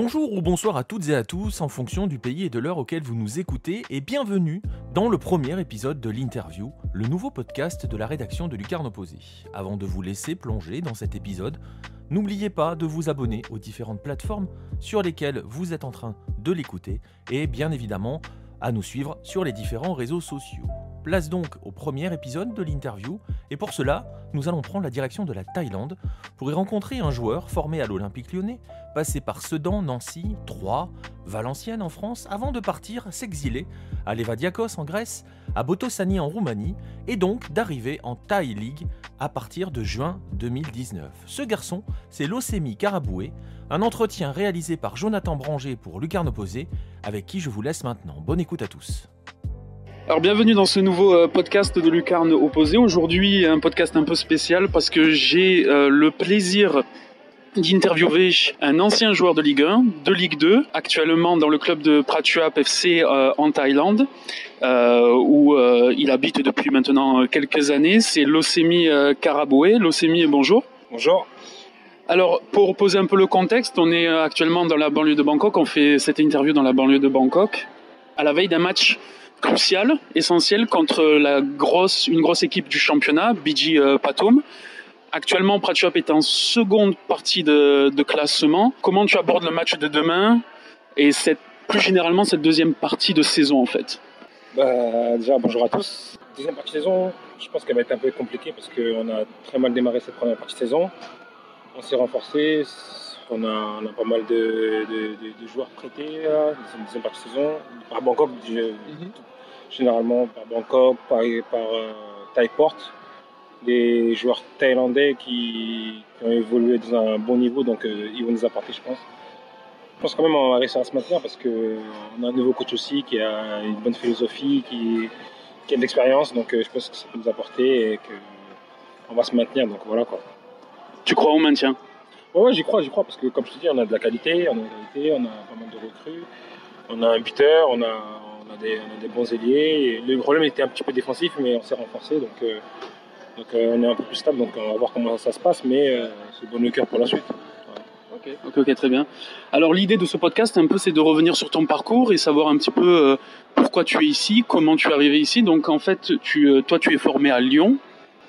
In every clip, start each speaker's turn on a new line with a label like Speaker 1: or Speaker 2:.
Speaker 1: Bonjour ou bonsoir à toutes et à tous en fonction du pays et de l'heure auquel vous nous écoutez et bienvenue dans le premier épisode de l'interview, le nouveau podcast de la rédaction de Lucarne Opposé. Avant de vous laisser plonger dans cet épisode, n'oubliez pas de vous abonner aux différentes plateformes sur lesquelles vous êtes en train de l'écouter et bien évidemment à nous suivre sur les différents réseaux sociaux. Place donc au premier épisode de l'interview, et pour cela, nous allons prendre la direction de la Thaïlande pour y rencontrer un joueur formé à l'Olympique lyonnais, passé par Sedan, Nancy, Troyes, Valenciennes en France, avant de partir s'exiler à Levadiakos en Grèce, à Botosani en Roumanie, et donc d'arriver en Thai League à partir de juin 2019. Ce garçon, c'est Losemi Karaboué, un entretien réalisé par Jonathan Branger pour Lucarne Opposé, avec qui je vous laisse maintenant. Bonne écoute à tous.
Speaker 2: Alors bienvenue dans ce nouveau euh, podcast de Lucarne Opposé. Aujourd'hui un podcast un peu spécial parce que j'ai euh, le plaisir d'interviewer un ancien joueur de Ligue 1, de Ligue 2, actuellement dans le club de Prachuap FC euh, en Thaïlande, où il habite depuis maintenant quelques années. C'est Losemi Karaboué. Losemi, bonjour.
Speaker 3: Bonjour.
Speaker 2: Alors, pour poser un peu le contexte, on est actuellement dans la banlieue de Bangkok. On fait cette interview dans la banlieue de Bangkok, à la veille d'un match crucial, essentiel contre la grosse, une grosse équipe du championnat, BG euh, Patum. Actuellement, Prachuap est en seconde partie de, classement. Comment tu abordes le match de demain et cette, plus généralement cette deuxième partie de saison en fait?
Speaker 3: Bah, Déjà, bonjour à tous. Deuxième partie de saison, je pense qu'elle va être un peu compliquée parce qu'on a très mal démarré cette première partie de saison. On s'est renforcé, on a, pas mal de, joueurs prêtés deuxième partie de saison. Par Bangkok, mhm généralement par Bangkok, par, par euh, Thaiport, des joueurs thaïlandais qui, ont évolué dans un bon niveau, donc euh, ils vont nous apporter, je pense. Je pense quand même qu'on va réussir à se maintenir parce qu'on a un nouveau coach aussi qui a une bonne philosophie, qui, a de l'expérience, donc euh, je pense que ça peut nous apporter et qu'on va se maintenir. Donc voilà quoi.
Speaker 2: Tu crois au maintien?
Speaker 3: Ouais, j'y crois, j'y crois, parce que comme je te dis, on a de la qualité, on a de la qualité, on a pas mal de recrues, on a un buteur, on a, on a, des, bons ailiers. le problème était un petit peu défensif, mais on s'est renforcé. Donc, euh, euh, on est un peu plus stable. Donc on va voir comment ça se passe, mais euh, c'est bon le cœur pour la suite.
Speaker 2: Ok, très bien. Alors l'idée de ce podcast, un peu, c'est de revenir sur ton parcours et savoir un petit peu pourquoi tu es ici, comment tu es arrivé ici. Donc en fait, toi, tu es formé à Lyon.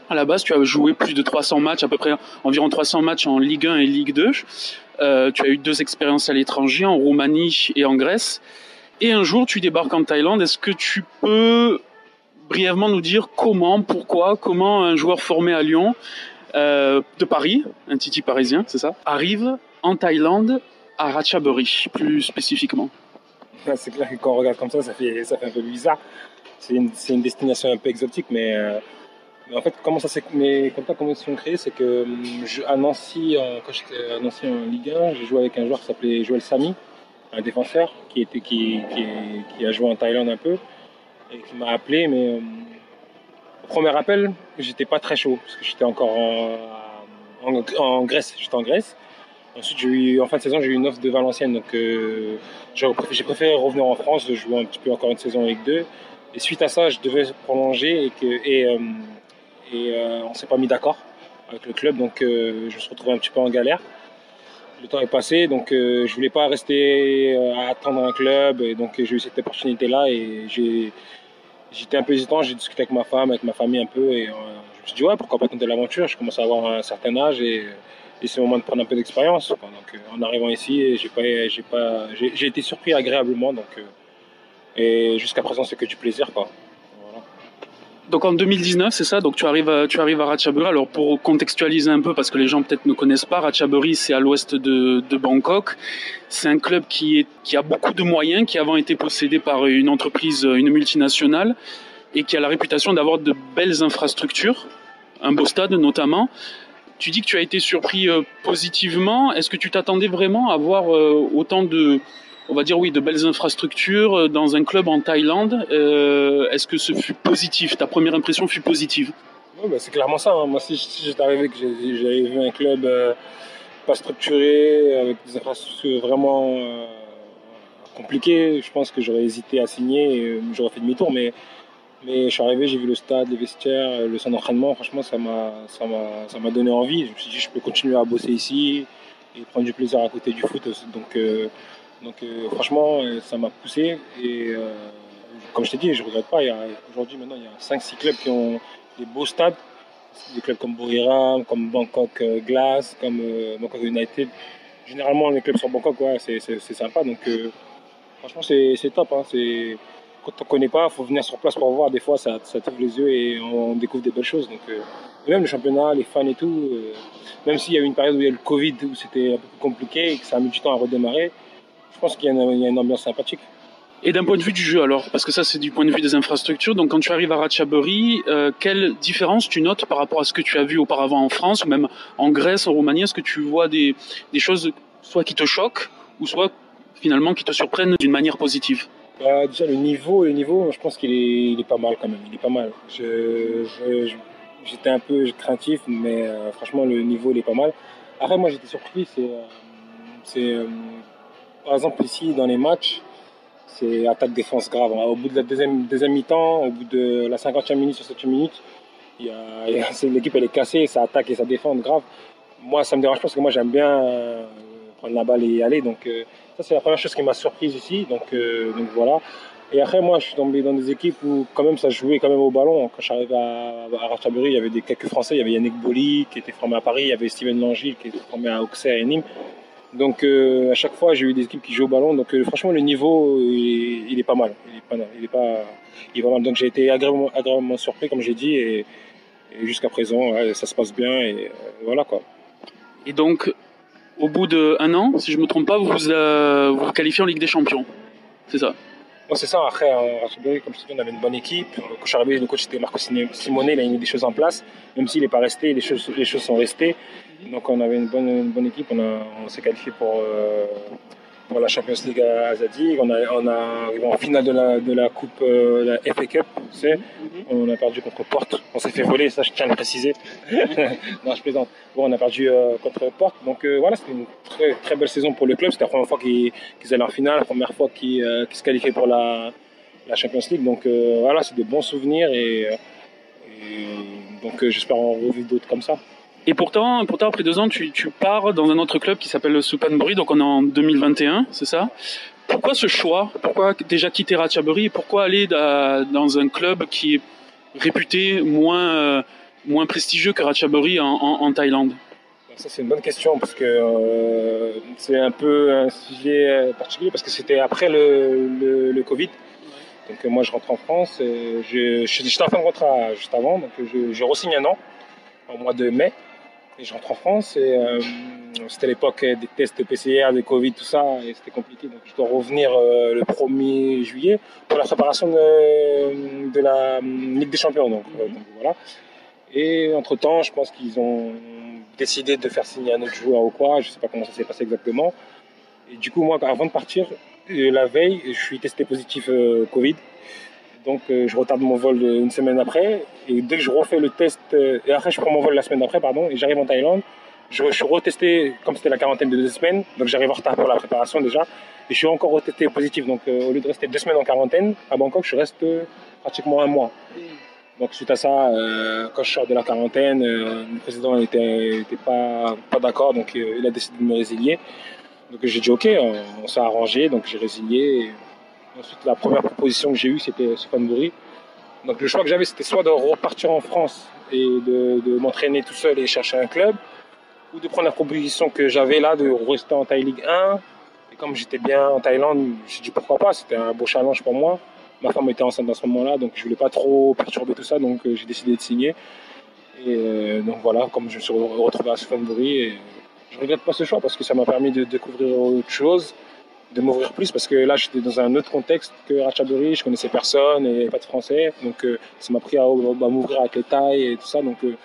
Speaker 2: À la base, tu as joué plus de 300 matchs, à peu près environ 300 matchs en Ligue 1 et Ligue 2. tu as eu deux expériences à l'étranger, en Roumanie et en Grèce. Et un jour, tu débarques en Thaïlande. Est-ce que tu peux brièvement nous dire comment, pourquoi, comment un joueur formé à Lyon, euh, de Paris, un Titi parisien, c'est ça, arrive en Thaïlande à Ratchaburi, plus spécifiquement?
Speaker 3: C'est clair que quand on regarde comme ça, ça fait, un peu bizarre. C'est une, destination un peu exotique, mais, euh, en fait, comment ça s'est, mais comment, ils sont créés, c'est que je, à Nancy, quand j'étais à Nancy en Ligue 1, j'ai joué avec un joueur qui s'appelait Joël Samy un défenseur qui, a joué en Thaïlande un peu et qui m'a appelé. Mais euh, au premier appel, j'étais pas très chaud parce que j'étais encore en, Grèce. J'étais en Grèce. Ensuite, en fin de saison, j'ai eu une offre de Valenciennes. Donc, euh, j'ai préféré revenir en France, jouer un petit peu encore une saison avec deux. Et suite à ça, je devais prolonger et, que, et, euh, on s'est pas mis d'accord avec le club. Donc, je me suis retrouvé un petit peu en galère le temps est passé, donc euh, je voulais pas rester euh, à attendre un club, et donc j'ai eu cette opportunité-là et j'étais un peu hésitant, j'ai discuté avec ma femme, avec ma famille un peu, et euh, je me suis dit ouais, pourquoi pas tenter l'aventure, je commence à avoir un certain âge et, c'est le moment de prendre un peu d'expérience. Donc en arrivant ici, j'ai été surpris agréablement, donc et jusqu'à présent c'est que du plaisir quoi.
Speaker 2: Donc en 2019, c'est ça. Donc tu arrives, à, tu arrives à Ratchaburi. Alors pour contextualiser un peu, parce que les gens peut-être ne connaissent pas, Ratchaburi, c'est à l'ouest de, de, Bangkok. C'est un club qui, est, qui a beaucoup de moyens, qui avant été possédé par une entreprise, une multinationale, et qui a la réputation d'avoir de belles infrastructures, un beau stade notamment. Tu dis que tu as été surpris euh, positivement. Est-ce que tu t'attendais vraiment à voir euh, autant de on va dire oui, de belles infrastructures euh, dans un club en Thaïlande. Euh, est-ce que ce fut positif? Ta première impression fut positive?
Speaker 3: Bah, C'est clairement ça. Hein. Moi, si, j'étais arrivé que j'avais vu un club euh, pas structuré, avec des infrastructures vraiment compliquées, je pense que j'aurais hésité à signer et j'aurais fait demi-tour. Mais, mais je suis arrivé, j'ai vu le stade, les vestiaires, le centre d'entraînement. Franchement, ça m'a donné envie. Je me suis dit, je peux continuer à bosser ici et prendre du plaisir à côté du foot. Donc, donc franchement, ça m'a poussé. Et comme je t'ai dit, je ne regrette pas. Aujourd'hui, maintenant, il y a 5-6 clubs qui ont des beaux stades. Des clubs comme Buriram, comme Bangkok Glass, comme Bangkok United. Généralement, les clubs sur Bangkok, c'est sympa. Donc, franchement, c'est top. Hein. Quand on ne connaît pas, il faut venir sur place pour voir. Des fois, ça, ça t'ouvre les yeux et on découvre des belles choses. Donc, même le championnat, les fans et tout, même s'il y a eu une période où il y a eu le Covid, où c'était un peu compliqué et que ça a mis du temps à redémarrer, je pense qu'il y, a une ambiance sympathique.
Speaker 2: Et d'un point de vue du jeu alors, parce que ça c'est du point de vue des infrastructures, donc quand tu arrives à Ratchaburi, euh, quelle différence tu notes par rapport à ce que tu as vu auparavant en France ou même en Grèce, en Roumanie? Est-ce que tu vois des, des, choses soit qui te choquent ou soit finalement qui te surprennent d'une manière positive?
Speaker 3: Bah, Déjà le niveau, le niveau, je pense qu'il est, il est, pas mal quand même, il est pas mal. j'étais un peu craintif, mais euh, franchement le niveau il est pas mal. Après moi j'étais surpris, c'est, euh, par exemple ici dans les matchs, c'est attaque-défense grave. Au bout de la deuxième, mi-temps, au bout de la 50e minute, 60e minute, l'équipe elle est cassée, ça attaque et ça défend grave. Moi, ça me dérange pas parce que moi j'aime bien euh, prendre la balle et y aller. Donc, euh, ça, c'est la première chose qui m'a surprise ici. Donc, euh, donc voilà. Et après, moi, je suis tombé dans des équipes où quand même ça jouait quand même au ballon. Quand j'arrivais à, à il y avait des, quelques Français. Il y avait Yannick Boli qui était formé à Paris, il y avait Steven Langille qui était formé à Auxerre et Nîmes. Donc à chaque fois, j'ai eu des équipes qui jouent au ballon. Donc franchement, le niveau, il, est pas mal. Il est pas, il est pas, il est pas mal. Donc j'ai été agréablement, surpris, comme j'ai dit, et, jusqu'à présent, ça se passe bien et voilà quoi.
Speaker 2: Et donc, au bout d'un an, si je me trompe pas, vous euh, vous, qualifiez en Ligue des Champions. C'est ça
Speaker 3: c'est ça. Après, à comme je te on avait une bonne équipe. Quand je suis arrivé, le coach était Marco Simone, il a mis des choses en place. Même s'il n'est pas resté, les choses, les choses sont restées. Donc on avait une bonne, une bonne équipe. On, on s'est qualifié pour, euh, pour la Champions League à Zadig. On a, on a en finale de la, de la Coupe, euh, la FA Cup, tu sais. On a perdu contre Porte. On s'est fait voler, ça je tiens à le préciser. non, je plaisante. Bon, on a perdu euh, contre Porte. Donc euh, voilà, c'était une très, très belle saison pour le club. C'était la première fois qu'ils allaient en finale, la première fois qu'ils se qualifiaient pour la, la Champions League. Donc voilà, c'est des bons souvenirs et, et donc j'espère en revivre d'autres comme ça.
Speaker 2: Et pourtant, pourtant, après deux ans, tu, pars dans un autre club qui s'appelle le Supanbury, donc on est en 2021, c'est ça? Pourquoi ce choix? Pourquoi déjà quitter Ratchaburi pourquoi aller dans un club qui est réputé moins, euh, moins prestigieux que Ratchaburi en, Thaïlande?
Speaker 3: Ça c'est une bonne question parce que euh, c'est un peu un sujet euh, particulier parce que c'était après le, le, Covid. Donc moi je rentre en France, j'étais en fin de contrat juste avant, donc je, je re-signe un an au mois de mai. Je rentre en France et euh, c'était l'époque des tests PCR, des Covid, tout ça, et c'était compliqué. Donc je dois revenir euh, le 1er juillet pour la préparation de, la Ligue des Champions. Donc, euh, voilà. Et entre-temps, je pense qu'ils ont décidé de faire signer un autre joueur ou quoi, je sais pas comment ça s'est passé exactement. Et du coup, moi, avant de partir, la veille, je suis testé positif Covid. Donc euh, je retarde mon vol une semaine après. Et dès que je refais le test, euh, et après je prends mon vol la semaine d'après, pardon, et j'arrive en Thaïlande, je, suis retesté, comme c'était la quarantaine de deux semaines, donc j'arrive en retard pour la préparation déjà. Et je suis encore retesté positif. Donc euh, au lieu de rester deux semaines en quarantaine, à Bangkok, je reste pratiquement un mois. Donc suite à ça, quand je sors de la quarantaine, le président n'était pas d'accord, donc il a décidé de me résilier. Donc j'ai dit ok, on, s'est arrangé, donc j'ai résilié. Ensuite, la première proposition que j'ai eue, c'était Supanburi. Donc le choix que j'avais, c'était soit de repartir en France et de, m'entraîner tout seul et chercher un club, ou de prendre la proposition que j'avais là de rester en Thaï Ligue 1. Et comme j'étais bien en Thaïlande, j'ai dit pourquoi pas, c'était un beau challenge pour moi. Ma femme était enceinte à ce moment-là, donc je voulais pas trop perturber tout ça, donc euh, j'ai décidé de signer. Et euh, donc voilà, comme je me suis retrouvé à Supanburi, et je regrette pas ce choix parce que ça m'a permis de découvrir autre chose de m'ouvrir plus parce que là j'étais dans un autre contexte que Ratchaburi, je connaissais personne et pas de français donc euh, ça m'a pris à, m'ouvrir avec les tailles et tout ça donc euh,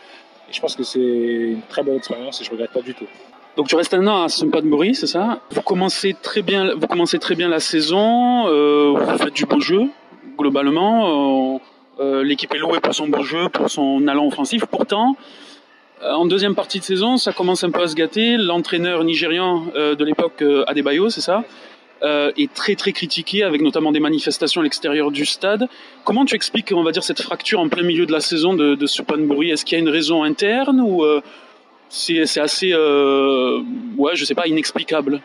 Speaker 3: je pense que c'est une très belle expérience et je regrette pas du tout.
Speaker 2: Donc tu restes un an à Sumpatbury, c'est ça? Vous commencez très bien, vous commencez très bien la saison, euh, vous faites du beau jeu globalement. L'équipe est louée pour son beau jeu, pour son allant offensif. Pourtant, en deuxième partie de saison, ça commence un peu à se gâter. L'entraîneur nigérian de l'époque, Adebayo, c'est ça? Euh, est très très critiqué, avec notamment des manifestations à l'extérieur du stade. Comment tu expliques, on va dire, cette fracture en plein milieu de la saison de, de Supanburi Est-ce qu'il y a une raison interne ou, euh, c'est assez, euh, ouais, je sais pas, inexplicable?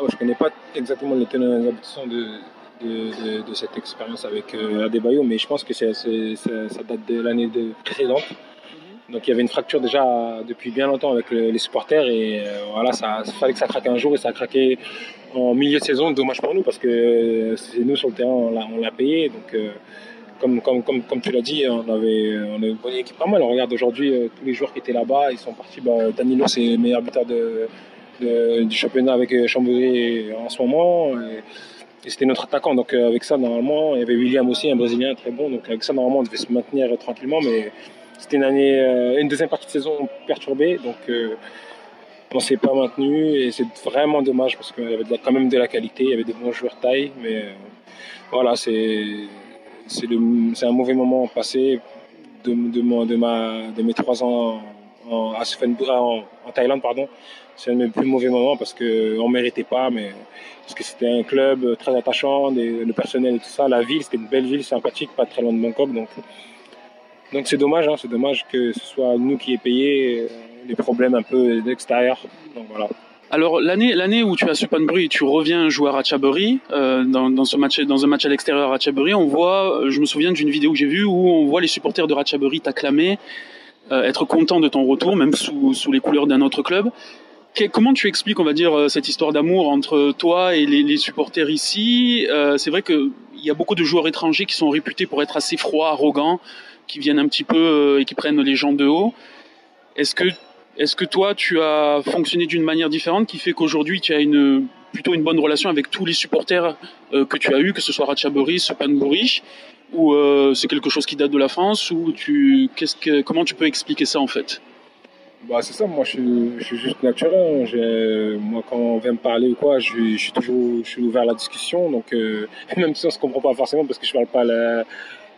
Speaker 3: Je je connais pas exactement les tenants aboutissants de, de, de, cette expérience avec Adebayo, mais je pense que ça, date de l'année précédente. Donc il y avait une fracture déjà depuis bien longtemps avec les supporters et euh, voilà, ça, fallait que ça craque un jour et ça a craqué en milieu de saison. Dommage pour nous parce que c'est nous sur le terrain, on l'a payé. Donc euh, comme, comme, comme, comme tu l'as dit, on avait, une bonne équipe pas. On regarde aujourd'hui tous les joueurs qui étaient là-bas, ils sont partis. Bah, Danilo, c'est le meilleur buteur du championnat avec Chambéry en ce moment. Et, c'était notre attaquant. Donc euh, avec ça, normalement, il y avait William aussi, un Brésilien très bon. Donc avec ça, normalement, on devait se maintenir tranquillement. Mais c'était une année, euh, une deuxième partie de saison perturbée. Donc euh, on s'est pas maintenu et c'est vraiment dommage parce qu'il y avait quand même de la qualité, il y avait des bons joueurs taille. Mais voilà, c'est c'est un mauvais moment passé de, de, de, ma, de mes trois ans en, en, en Thaïlande. pardon c'est un de mes plus mauvais moments parce qu'on ne méritait pas, mais parce que c'était un club très attachant, le personnel et tout ça. La ville, c'était une belle ville sympathique, pas très loin de Bangkok. Donc, donc c'est dommage, hein, c'est dommage que ce soit nous qui ayons payé euh, les problèmes un peu d'extérieur. Donc voilà.
Speaker 2: Alors l'année l'année où tu as Supanbury, tu reviens jouer à Ratchaburi euh, dans, dans, ce match dans un match à l'extérieur à Ratchaburi, on voit, je me souviens d'une vidéo que j'ai vue où on voit les supporters de Ratchaburi t'acclamer, euh, être contents de ton retour, même sous, sous les couleurs d'un autre club comment tu expliques, on va dire, euh, cette histoire d'amour entre toi et les, supporters ici? Euh, C'est vrai qu'il y a beaucoup de joueurs étrangers qui sont réputés pour être assez froids, arrogants, qui viennent un petit peu euh, et qui prennent les gens de haut. Est-ce que, est-ce que toi, tu as fonctionné d'une manière différente qui fait qu'aujourd'hui, tu as une, plutôt une bonne relation avec tous les supporters que tu as eu, que ce soit Ratchaburi, Panbourich, ou c'est quelque chose qui date de la France, ou tu, comment tu peux expliquer ça en fait?
Speaker 3: Bah, c'est ça, moi je suis, je suis juste naturel. Hein. Moi quand on vient me parler ou quoi, je, je suis toujours je suis ouvert à la discussion. Donc euh, même si on se comprend pas forcément parce que je parle pas le,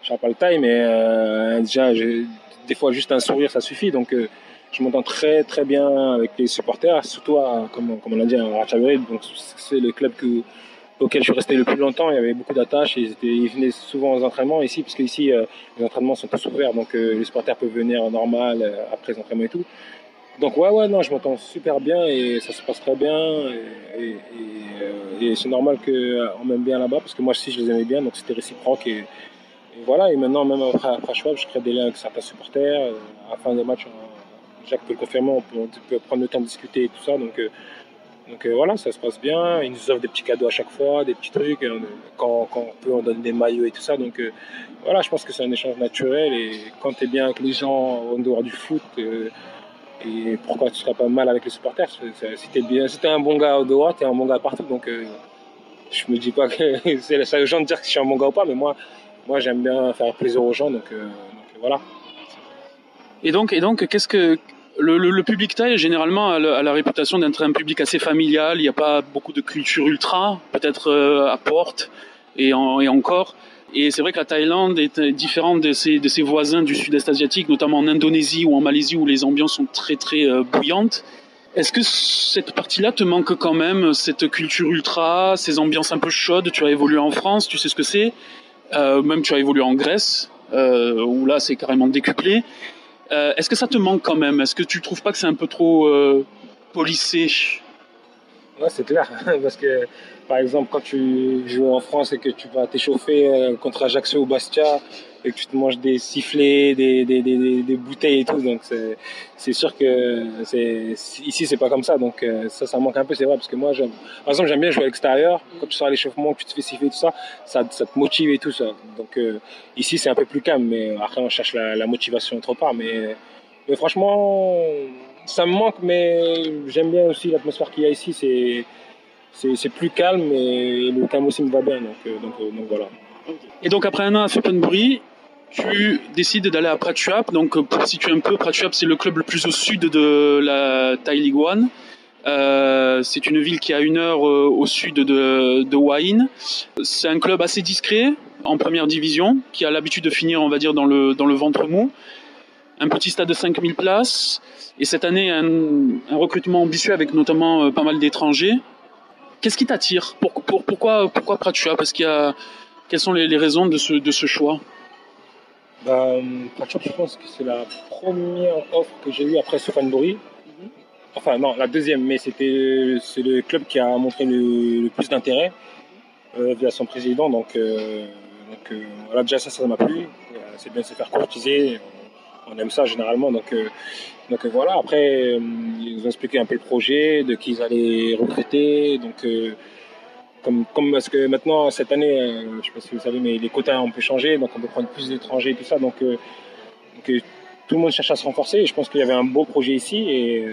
Speaker 3: je parle pas le taille, mais euh, déjà des fois juste un sourire ça suffit. Donc euh, je m'entends très très bien avec les supporters, surtout à, comme, comme on l'a dit à Ratchaburi. Donc c'est le club que, auquel je suis resté le plus longtemps. Il y avait beaucoup d'attaches. Ils, venaient souvent aux entraînements ici, parce qu'ici, euh, les entraînements sont tous ouverts. Donc, euh, les supporters peuvent venir normal euh, après les entraînements et tout. Donc, ouais, ouais, non, je m'entends super bien et ça se passe très bien. Et, et, c'est normal qu'on m'aime bien là-bas, parce que moi aussi, je les aimais bien. Donc, c'était réciproque. Et, voilà. Et maintenant, même après, après Schwab, je crée des liens avec certains supporters. À la fin des matchs, Jacques peut le confirmer, on peut, on peut, prendre le temps de discuter et tout ça. Donc, donc euh, voilà, ça se passe bien. Ils nous offrent des petits cadeaux à chaque fois, des petits trucs. Quand, quand on peut, on donne des maillots et tout ça. Donc euh, voilà, je pense que c'est un échange naturel. Et quand tu es bien avec les gens en dehors du foot, euh, et pourquoi tu seras pas mal avec les supporters? Si tu bien, si es un bon gars au dehors, tu es un bon gars partout. Donc je me dis pas que c'est ça aux gens de dire que je suis un bon gars ou pas, mais moi, moi j'aime bien faire plaisir aux gens. Donc, donc voilà.
Speaker 2: Et donc, et donc, qu'est-ce que le, public thaï, généralement, a, la réputation d'être un public assez familial. Il n'y a pas beaucoup de culture ultra, peut-être euh, à Porte et, encore. Et c'est vrai que la Thaïlande est différente de ses, voisins du sud-est asiatique, notamment en Indonésie ou en Malaisie, où les ambiances sont très très euh, bouillantes. Est-ce que cette partie-là te manque quand même, cette culture ultra, ces ambiances un peu chaudes? Tu as évolué en France, tu sais ce que c'est. Euh, même tu as évolué en Grèce, où là c'est carrément décuplé. Euh, est-ce que ça te manque quand même? Est-ce que tu trouves pas que c'est un peu trop euh, polissé
Speaker 3: C'est clair. Parce que, par exemple, quand tu joues en France et que tu vas t'échauffer euh, contre Ajaccio ou Bastia et que tu te manges des sifflets, des, des, des, des bouteilles et tout, donc c'est sûr que ici c'est pas comme ça. Donc euh, ça, ça manque un peu, c'est vrai. Parce que moi, par exemple, j'aime bien jouer à l'extérieur. Quand tu sors à l'échauffement, que tu te fais siffler tout ça, ça, te motive et tout ça. Donc euh, ici, c'est un peu plus calme, mais après, on cherche la, motivation autre part. Mais franchement, ça me manque, mais j'aime bien aussi l'atmosphère qu'il y a ici. C'est c'est plus calme et le calme aussi me va bien. Donc, euh, donc, euh, donc voilà.
Speaker 2: Et donc après un an à Suppenbury, tu décides d'aller à Prachuap. Donc pour situer un peu, Prachuap c'est le club le plus au sud de la Thai League One. Euh, c'est une ville qui a une heure au sud de, de Wain. C'est un club assez discret en première division, qui a l'habitude de finir, on va dire, dans le, dans le ventre mou. Un petit stade de 5000 places. Et cette année, un, un recrutement ambitieux avec notamment pas mal d'étrangers. Qu'est-ce qui t'attire? Pourquoi, pourquoi Pratua Parce qu'il y a, quelles sont les, raisons de ce, de ce choix?
Speaker 3: Bah, je pense que c'est la première offre que j'ai eue après Sofanburi. Enfin, non, la deuxième, mais c'était c'est le club qui a montré le, plus d'intérêt euh, via son président. Donc, euh, donc euh, voilà, déjà ça, ça m'a plu. C'est bien de se faire courtiser. On, aime ça généralement. Donc, donc voilà, après, ils nous ont expliqué un peu le projet, de qui ils allaient recruter. Donc, comme, comme parce que maintenant, cette année, je ne sais pas si vous savez, mais les quotas ont pu changer. Donc, on peut prendre plus d'étrangers et tout ça. Donc, tout le monde cherche à se renforcer. Je pense qu'il y avait un beau projet ici. Et,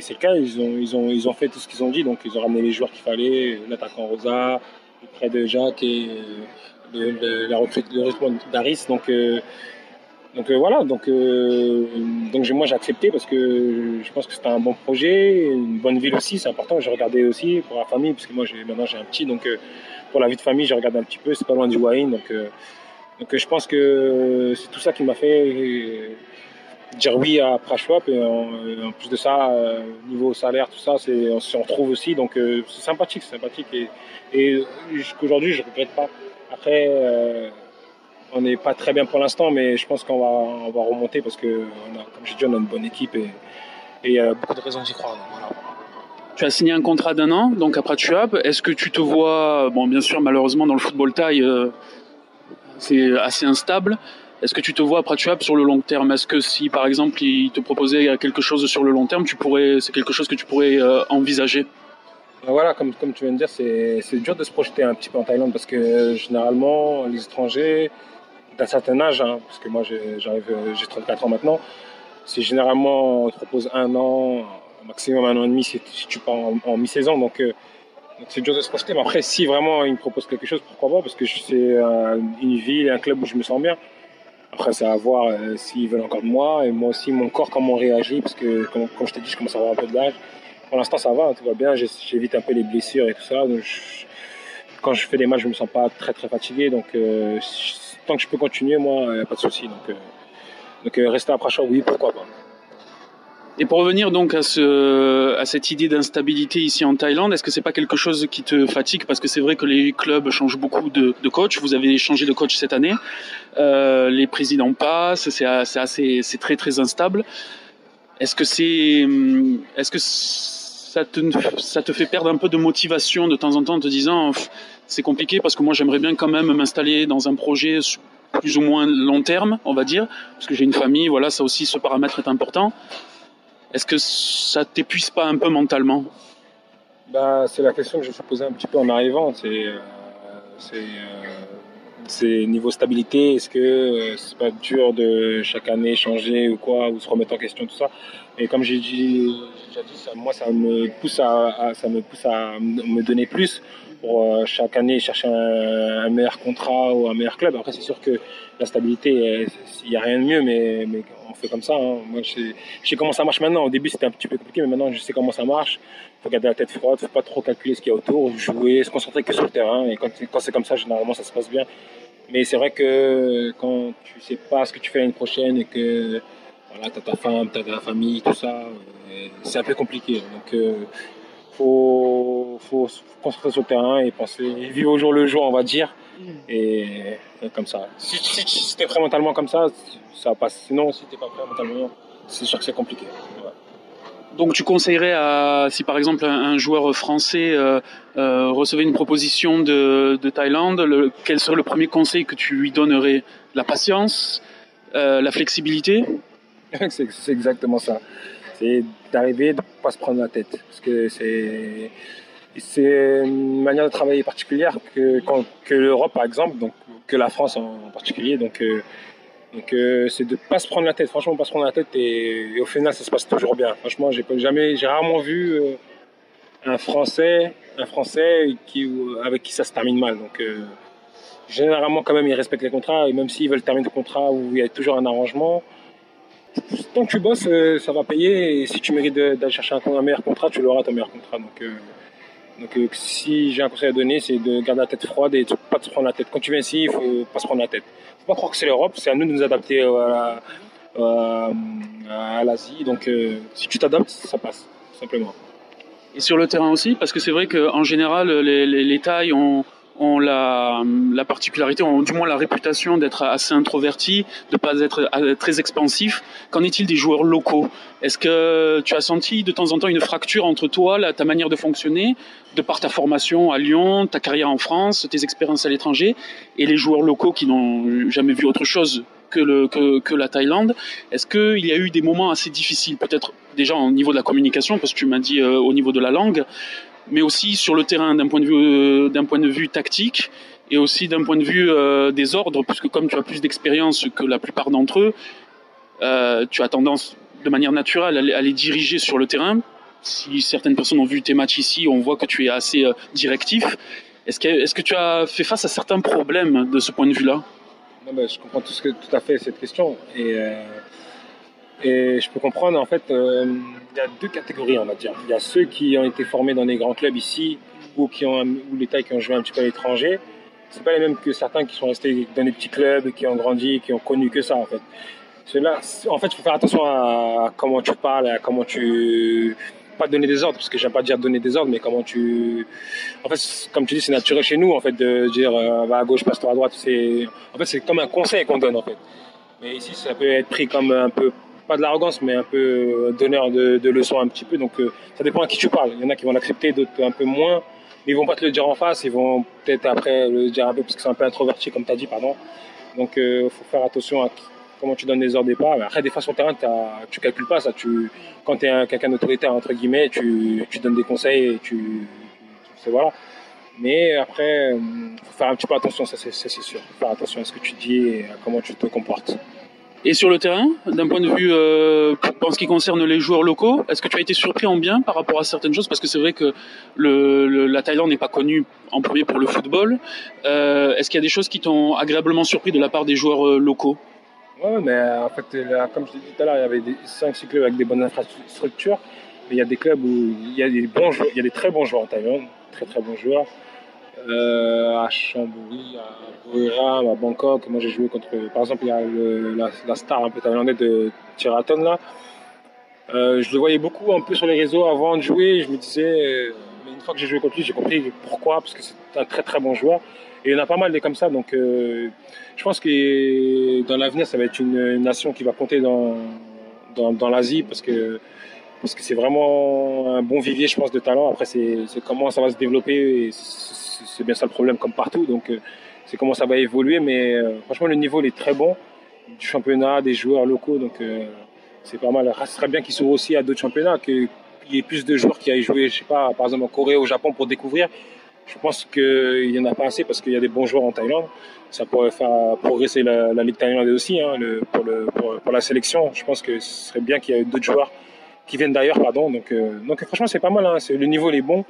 Speaker 3: c'est le cas, ils ont, fait tout ce qu'ils ont dit, donc ils ont ramené les joueurs qu'il fallait, l'attaquant Rosa, prêt de Jacques et le, la recrute, le recrutement d'Aris. Donc, euh, donc euh, voilà, donc, euh, donc moi j'ai accepté parce que je pense que c'était un bon projet, une bonne ville aussi, c'est important. J'ai regardé aussi pour la famille, parce que moi maintenant j'ai un petit, donc pour la vie de famille j'ai regardé un petit peu, c'est pas loin du Wayne, donc, donc je pense que c'est tout ça qui m'a fait dire oui à Prashwap et en, plus de ça, euh, niveau salaire, tout ça, c'est, on s'y retrouve aussi. Donc euh, c'est sympathique, c'est sympathique. Et, et jusqu'aujourd'hui, je ne regrette pas. Après, euh, on n'est pas très bien pour l'instant, mais je pense qu'on va, on va remonter parce que, on a, comme j'ai dit, on a une bonne équipe et il y a beaucoup de raisons d'y croire. voilà.
Speaker 2: Tu as signé un contrat d'un an, donc à Prachuap. Est-ce que tu te vois, bon, bien sûr, malheureusement, dans le football taille, c'est assez instable. Est-ce que tu te vois à Prachuap sur le long terme? Est-ce que si par exemple il te proposait quelque chose sur le long terme, tu pourrais, c'est quelque chose que tu pourrais euh, envisager?
Speaker 3: Ben Voilà, comme, comme tu viens de dire, c'est, c'est dur de se projeter un petit peu en Thaïlande parce que généralement les étrangers d'un certain âge, hein, parce que moi j'arrive, j'ai 34 ans maintenant, c'est généralement on te propose un an, maximum un an et demi si, tu pars en, mi-saison. Donc, euh, donc c'est dur de se projeter. Mais après, si vraiment ils me proposent quelque chose, pourquoi pas Parce que c'est une ville, un club où je me sens bien. Après, c'est à voir euh, s'ils veulent encore de moi et moi aussi mon corps comment on réagit parce que comme, je t'ai dit, je commence à avoir un peu de l'âge. Pour l'instant, ça va, tout va bien. J'évite un peu les blessures et tout ça. Donc quand je fais des matchs, je me sens pas très très fatigué. Donc euh, tant que je peux continuer, moi, il n'y a pas de souci. Donc, euh, donc rester à Prachor, oui, pourquoi pas.
Speaker 2: Et pour revenir donc à, ce, à cette idée d'instabilité ici en Thaïlande, est-ce que c'est pas quelque chose qui te fatigue? Parce que c'est vrai que les clubs changent beaucoup de, de coach. Vous avez changé de coach cette année. Euh, les présidents passent. C'est assez, c'est très très instable. Est-ce que c'est, est-ce que ça te, ça te fait perdre un peu de motivation de temps en temps en te disant c'est compliqué parce que moi j'aimerais bien quand même m'installer dans un projet plus ou moins long terme, on va dire, parce que j'ai une famille, voilà, ça aussi ce paramètre est important. Est-ce que ça t'épuise pas un peu mentalement?
Speaker 3: Bah, C'est la question que je me suis posée un petit peu en arrivant. C'est euh, euh, niveau stabilité. Est-ce que euh, c'est pas dur de chaque année changer ou quoi, ou se remettre en question, tout ça? Et comme j'ai dit, dit, moi, ça me pousse à, ça me pousse à me donner plus pour chaque année chercher un, meilleur contrat ou un meilleur club. Après, c'est sûr que la stabilité, il n'y a rien de mieux, mais, on fait comme ça. Hein. Moi, je sais, comment ça marche maintenant. Au début, c'était un petit peu compliqué, mais maintenant, je sais comment ça marche. Il faut garder la tête froide, faut pas trop calculer ce qu'il y a autour, jouer, se concentrer que sur le terrain. Et quand, quand c'est comme ça, généralement, ça se passe bien. Mais c'est vrai que quand tu sais pas ce que tu fais l'année prochaine et que voilà, tu as ta femme, tu as ta famille, tout ça, euh, c'est un peu compliqué. Donc, euh, faut, faut se concentrer sur le terrain et penser, vivre au jour le jour, on va dire. Mm. Et, comme ça. Si, si, tu es prêt mentalement comme ça, ça passe. Sinon, si tu n'es pas prêt mentalement, c'est sûr que c'est compliqué.
Speaker 2: Donc tu conseillerais à, si par exemple un, joueur français euh, euh, recevait une proposition de, Thaïlande, le, quel serait le premier conseil que tu lui donnerais? La patience, euh, la flexibilité?
Speaker 3: C'est exactement ça. C'est d'arriver, de ne pas se prendre la tête. Parce que c'est c'est une manière de travailler particulière que, que l'Europe par exemple, donc que la France en particulier. Donc donc euh, c'est de pas se prendre la tête, franchement pas se prendre la tête et, au final ça se passe toujours bien. Franchement j'ai jamais, j'ai rarement vu euh, un Français, un Français qui, avec qui ça se termine mal. Donc euh, généralement quand même ils respectent les contrats et même s'ils veulent terminer le contrat où il y a toujours un arrangement, tant que tu bosses ça va payer et si tu mérites d'aller chercher un, meilleur contrat tu l'auras ton meilleur contrat. Donc donc si j'ai un conseil à donner, c'est de garder la tête froide et de pas te prendre la tête. Quand tu viens ici, il faut pas se prendre la tête faut pas croire que c'est l'Europe, c'est à nous de nous adapter euh, à, l'Asie. Donc euh, si tu t'adaptes, ça passe, simplement.
Speaker 2: Et sur le terrain aussi, parce que c'est vrai qu'en général, les, tailles ont, ont la, la particularité, ont du moins la réputation d'être assez introvertis, de pas être euh, très expansifs. Qu'en est-il des joueurs locaux? Est-ce que tu as senti de temps en temps une fracture entre toi, ta manière de fonctionner, de par ta formation à Lyon, ta carrière en France, tes expériences à l'étranger, et les joueurs locaux qui n'ont jamais vu autre chose que la Thaïlande? Est-ce qu'il y a eu des moments assez difficiles, peut-être déjà au niveau de la communication, parce que tu m'as dit euh, au niveau de la langue, mais aussi sur le terrain d'un point de vue euh, d'un point de vue tactique et aussi d'un point de vue euh, des ordres, puisque comme tu as plus d'expérience que la plupart d'entre eux, euh, tu as tendance de manière naturelle à les, diriger sur le terrain. Si certaines personnes ont vu tes matchs ici, on voit que tu es assez directif. Est-ce que, est que tu as fait face à certains problèmes de ce point de vue-là?
Speaker 3: Ben, Je comprends tout, tout à fait cette question. Et, et je peux comprendre, en fait, euh, il y a deux catégories, on va dire. Il y a ceux qui ont été formés dans des grands clubs ici ou, qui ont, ou les tailles qui ont joué un petit peu à l'étranger. C'est pas les mêmes que certains qui sont restés dans des petits clubs, qui ont grandi, qui ont connu que ça, en fait. Cela, en fait, il faut faire attention à comment tu parles, à comment tu pas donner des ordres parce que j'aime pas dire donner des ordres mais comment tu en fait comme tu dis c'est naturel chez nous en fait de dire euh, va à gauche passe-toi à droite en fait c'est comme un conseil qu'on donne en fait mais ici ça peut être pris comme un peu pas de l'arrogance mais un peu donneur de, leçons un petit peu donc euh, ça dépend à qui tu parles il y en a qui vont l'accepter d'autres un peu moins mais ils vont pas te le dire en face ils vont peut-être après le dire un peu parce que c'est un peu introverti comme tu as dit pardon donc euh, faut faire attention à comment tu donnes des ordres départ. Après, des fois, sur le terrain, tu calcules pas ça. Tu, quand tu es quelqu'un d'autoritaire, entre guillemets, tu, donnes des conseils et tu, tu, voilà. Mais après, faut faire un petit peu attention, ça c'est sûr. Faut faire attention à ce que tu dis et à comment tu te comportes.
Speaker 2: Et sur le terrain, d'un point de vue euh, en ce qui concerne les joueurs locaux, est-ce que tu as été surpris en bien par rapport à certaines choses? Parce que c'est vrai que le, le, la Thaïlande n'est pas connue en premier pour le football. Euh, est-ce qu'il y a des choses qui t'ont agréablement surpris de la part des joueurs euh, locaux?
Speaker 3: Ouais, mais en fait, là, comme je l'ai dit tout à l'heure, il y avait 5-6 clubs avec des bonnes infrastructures. Mais il y a des clubs où il y a des bons joueurs, il y a des très bons joueurs en Thaïlande, très très bons joueurs. Euh, à Chamboury, à Buriram, à Bangkok. Moi, j'ai joué contre, par exemple, il y a la, star un peu thaïlandaise de Tiraton là. Euh, je le voyais beaucoup un peu sur les réseaux avant de jouer. Je me disais, mais une fois que j'ai joué contre lui, j'ai compris pourquoi, parce que c'est un très très bon joueur. Et il y en a pas mal des comme ça. Donc, euh, je pense que dans l'avenir, ça va être une, une, nation qui va compter dans, dans, dans l'Asie parce que parce que c'est vraiment un bon vivier, je pense, de talent. Après, c'est comment ça va se développer. C'est bien ça le problème, comme partout. Donc, euh, c'est comment ça va évoluer. Mais euh, franchement, le niveau il est très bon du championnat, des joueurs locaux. Donc, euh, c'est pas mal. Ce serait bien qu'ils s'ouvrent aussi à d'autres championnats, qu'il y ait plus de joueurs qui aillent jouer, je sais pas, par exemple en Corée, au Japon pour découvrir. Je pense qu'il n'y en a pas assez parce qu'il y a des bons joueurs en Thaïlande. Ça pourrait faire progresser la, Ligue thaïlandaise aussi hein, pour, la sélection. Je pense que ce serait bien qu'il y ait d'autres joueurs qui viennent d'ailleurs, pardon. Donc, euh, donc franchement, c'est pas mal. Hein. Le niveau il est bon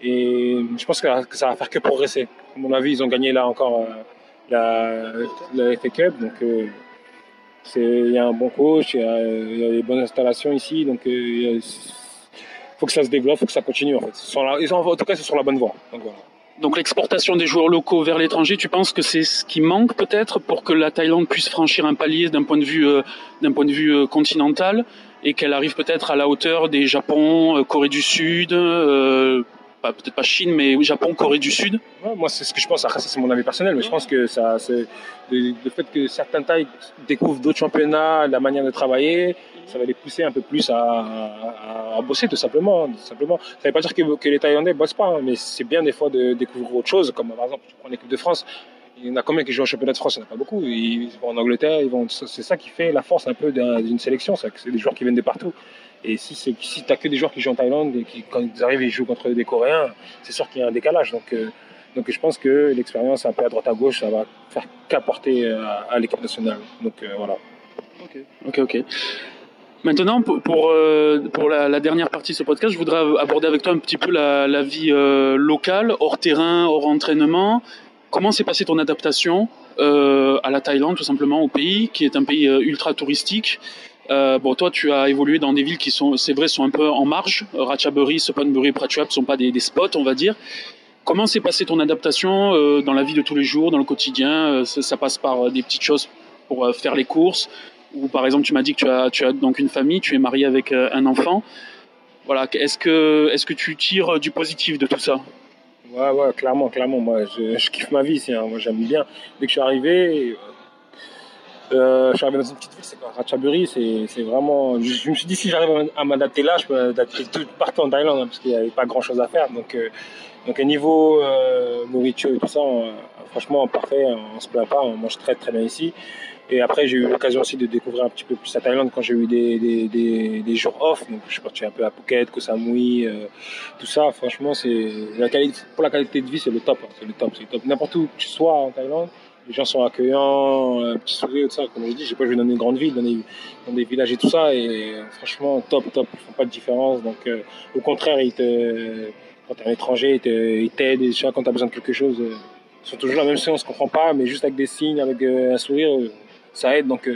Speaker 3: et je pense que, ça va faire que progresser. À mon avis, ils ont gagné là encore euh, la, la FA Cup. Donc, euh, il y a un bon coach, il y a, il des bonnes installations ici. Donc, il faut que ça se développe, faut que ça continue en fait. Ils sont, en tout cas, c'est sur la bonne voie. Donc, voilà.
Speaker 2: Donc l'exportation des joueurs locaux vers l'étranger, tu penses que c'est ce qui manque peut-être pour que la Thaïlande puisse franchir un palier d'un point de vue euh, d'un point de vue euh, continental et qu'elle arrive peut-être à la hauteur des Japon, euh, Corée du Sud, peut-être pas Chine, mais Japon, Corée du Sud.
Speaker 3: Moi c'est ce que je pense. Après ça c'est mon avis personnel, mais je pense que ça, c'est le, fait que certaines tailles découvrent d'autres championnats, la manière de travailler, ça va les pousser un peu plus à, bosser tout simplement. Simplement. Ça ne veut pas dire que, les Thaïlandais bossent pas, hein, mais c'est bien des fois de découvrir autre chose, comme par exemple tu prends l'équipe de France. Il y en a combien qui jouent au championnat de France? Il n'y en a pas beaucoup. Ils vont en Angleterre, ils vont. C'est ça qui fait la force un peu d'une sélection, c'est des joueurs qui viennent de partout. Et si, si tu n'as que des joueurs qui jouent en Thaïlande et qui, quand ils arrivent, ils jouent contre des Coréens, c'est sûr qu'il y a un décalage. Donc, euh, donc je pense que l'expérience un peu à droite à gauche, ça va faire qu'apporter à, à l'équipe nationale. Donc euh, voilà.
Speaker 2: Ok, ok, ok. Maintenant, pour, pour, euh, la, dernière partie de ce podcast, je voudrais aborder avec toi un petit peu la, vie euh, locale, hors terrain, hors entraînement. Comment s'est passée ton adaptation euh, à la Thaïlande, tout simplement, au pays, qui est un pays euh, ultra touristique? Euh, bon, toi, tu as évolué dans des villes qui sont, c'est vrai, sont un peu en marge. Ratchaburi, Suphanburi, Prachuap sont pas des, spots, on va dire. Comment s'est passée ton adaptation euh, dans la vie de tous les jours, dans le quotidien ça, ça, passe par des petites choses pour faire les courses, ou par exemple, tu m'as dit que tu as, tu as donc une famille, tu es marié avec un enfant. Voilà, est-ce que, est-ce que tu tires du positif de tout ça?
Speaker 3: Ouais, ouais, clairement, clairement. Moi, je, kiffe ma vie ici. Moi, j'aime bien. Dès que je suis arrivé, euh, je suis arrivé dans une petite ville, c'est quoi Ratchaburi, c'est vraiment. Je, me suis dit, si j'arrive à m'adapter là, je peux m'adapter tout partout en Thaïlande, hein, parce qu'il n'y avait pas grand chose à faire. Donc, euh, donc, à niveau euh, nourriture et tout ça, on- franchement, parfait, on se plaint pas, on mange très très bien ici. Et après, j'ai eu l'occasion aussi de découvrir un petit peu plus la Thaïlande quand j'ai eu des, des, des, des jours off. Donc, je suis parti un peu à Phuket, Koh Samui, euh, tout ça. Franchement, c'est la qualité, pour la qualité de vie, c'est le top. hein, c'est le top, c'est le top. N'importe où que tu sois en Thaïlande, les gens sont accueillants, euh, petit sourire, tout ça. Comme je dis, j'ai pas joué dans une grande ville, dans des, dans des villages et tout ça. Et euh, franchement, top, top. Ils font pas de différence. Donc, euh, au contraire, ils te, quand t'es un étranger, ils t'aident. Et tu vois, quand t'as besoin de quelque chose, euh, ils sont toujours là, même si on se comprend pas, mais juste avec des signes, avec euh, un sourire, ça aide. Donc,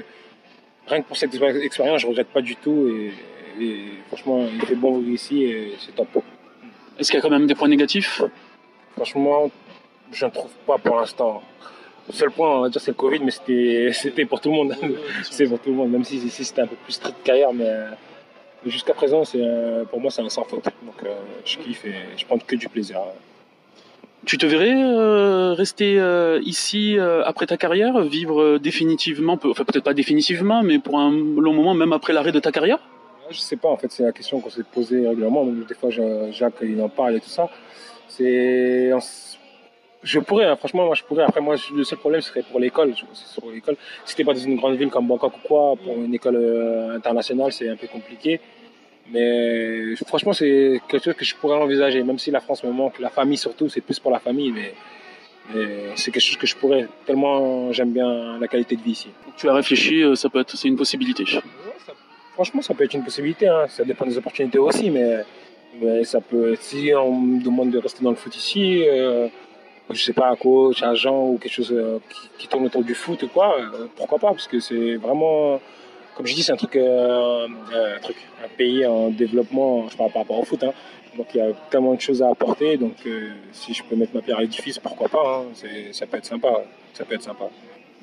Speaker 3: rien que pour cette expérience, je regrette pas du tout. Et, et franchement, il fait bon vivre ici et c'est top.
Speaker 2: Est-ce qu'il y a quand même des points négatifs?
Speaker 3: Franchement, je ne trouve pas pour l'instant. Le seul point, on va dire, c'est le Covid, mais c'était, c'était pour tout le monde. c'est pour tout le monde, même si ici c'était un peu plus strict qu'ailleurs, mais jusqu'à présent, c'est, euh, pour moi, c'est un sans faute. Donc, euh, je kiffe et je prends que du plaisir.
Speaker 2: Tu te verrais euh, rester euh, ici euh, après ta carrière, vivre définitivement, peu- enfin peut-être pas définitivement, mais pour un long moment, même après l'arrêt de ta carrière?
Speaker 3: Je sais pas, en fait, c'est la question qu'on s'est posée régulièrement. Même des fois, Jacques, il en parle et tout ça. C'est. Je pourrais, hein, franchement, moi je pourrais. Après, moi, le seul problème serait pour l'école. Pour l'école. Si t'es pas dans une grande ville comme Bangkok ou quoi, pour une école euh, internationale, c'est un peu compliqué. Mais franchement, c'est quelque chose que je pourrais envisager, même si la France me manque, la famille surtout, c'est plus pour la famille, mais, mais c'est quelque chose que je pourrais, tellement j'aime bien la qualité de vie ici.
Speaker 2: Tu as réfléchi, euh, ça peut être, c'est une possibilité.
Speaker 3: Franchement, ça peut être une possibilité. Hein. Ça dépend des opportunités aussi, mais, mais ça peut. Si on me demande de rester dans le foot ici, euh, je sais pas, coach, agent ou quelque chose euh, qui, qui tourne autour du foot ou quoi, euh, pourquoi pas Parce que c'est vraiment, comme je dis, c'est un truc, euh, un truc, un pays en développement. Je parle par rapport au foot. Hein. Donc il y a tellement de choses à apporter. Donc si je peux mettre ma pierre à l'édifice, pourquoi pas hein. Ça peut être sympa. Ça peut être sympa.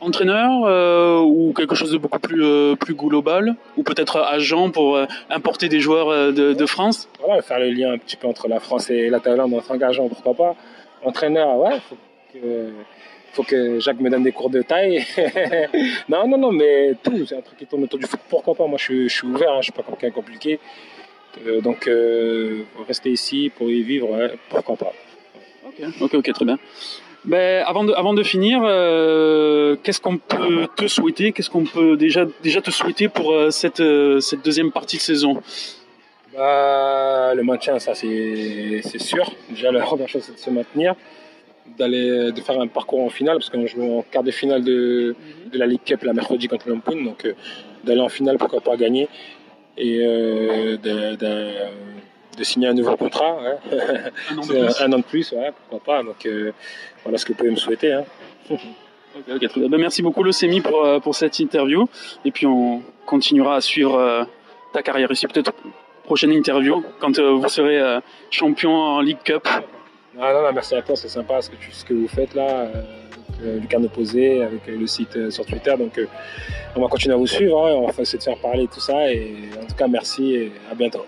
Speaker 2: Entraîneur ou quelque chose de beaucoup plus, plus global, ou peut-être agent pour importer des joueurs de, de France?
Speaker 3: Voilà, faire le lien un petit peu entre la France et la Thaïlande en tant qu'agent, pourquoi pas. Entraîneur, ouais, faut que, faut que Jacques me donne des cours de taille. non, non, non, mais tout, c'est un truc qui tourne autour du foot, pourquoi pas? Moi, je, suis- ouvert, hein, je suis pas quelqu'un compliqué. Euh, donc, euh, rester ici pour y vivre, pourquoi pas?
Speaker 2: Ok, ok, très bien. Ben, avant, de, finir, euh, qu'est-ce qu'on peut te souhaiter? Qu'est-ce qu'on peut déjà, te souhaiter pour euh, cette deuxième partie de saison?
Speaker 3: Bah, le maintien, ça c'est sûr. Déjà, la première chose, c'est de se maintenir, d'aller, de faire un parcours en finale, parce qu'on joue en quart de finale de, de la Ligue Cup la mercredi contre l'Ampun, donc euh, d'aller en finale, pourquoi pas gagner, et euh, de, de, de signer un nouveau contrat.
Speaker 2: Un an de plus.
Speaker 3: un an de plus, ouais, pourquoi pas. Donc euh, voilà ce que vous pouvez me souhaiter. Hein.
Speaker 2: Très bien. Ben, merci beaucoup, Leucémie, pour, pour cette interview. Et puis, on continuera à suivre ta carrière ici. Peut-être prochaine interview quand euh, vous serez euh, champion en League Cup.
Speaker 3: Ah non, non, merci à toi, c'est sympa ce que, tu, ce que vous faites là, euh, avec, euh, Lucarne Posé, avec le site sur Twitter. Donc on va continuer à vous suivre, hein, on va essayer de faire parler tout ça. Et en tout cas, merci et à bientôt.